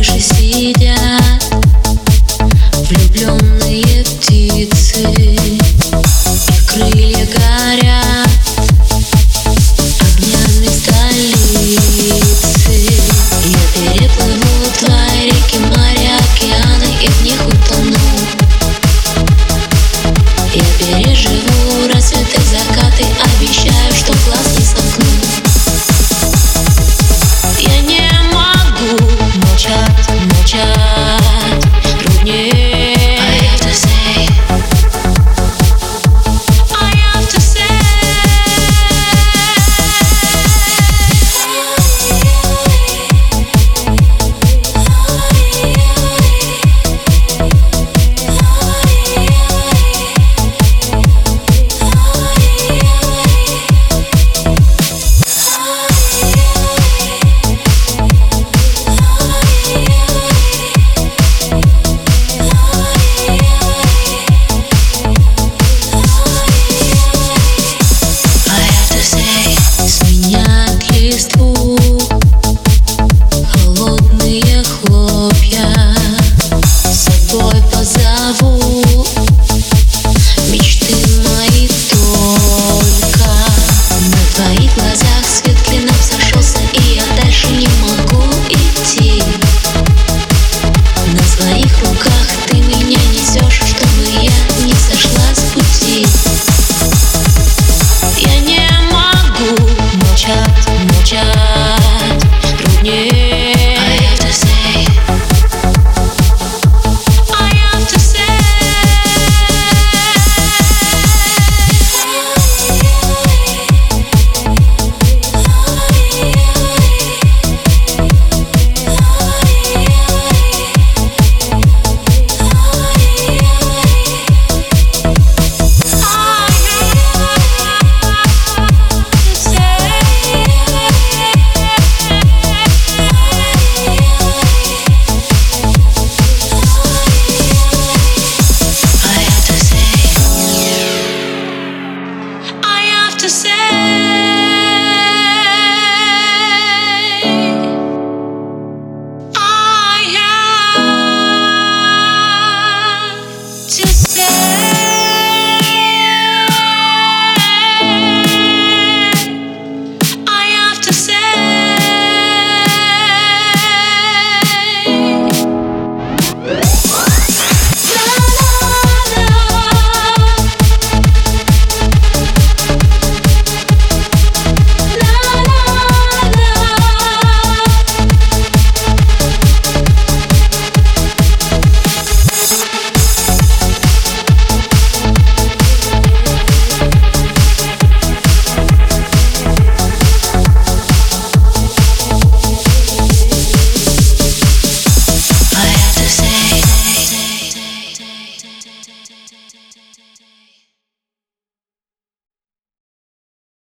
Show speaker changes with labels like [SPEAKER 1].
[SPEAKER 1] ты сидят влюбленные птицы.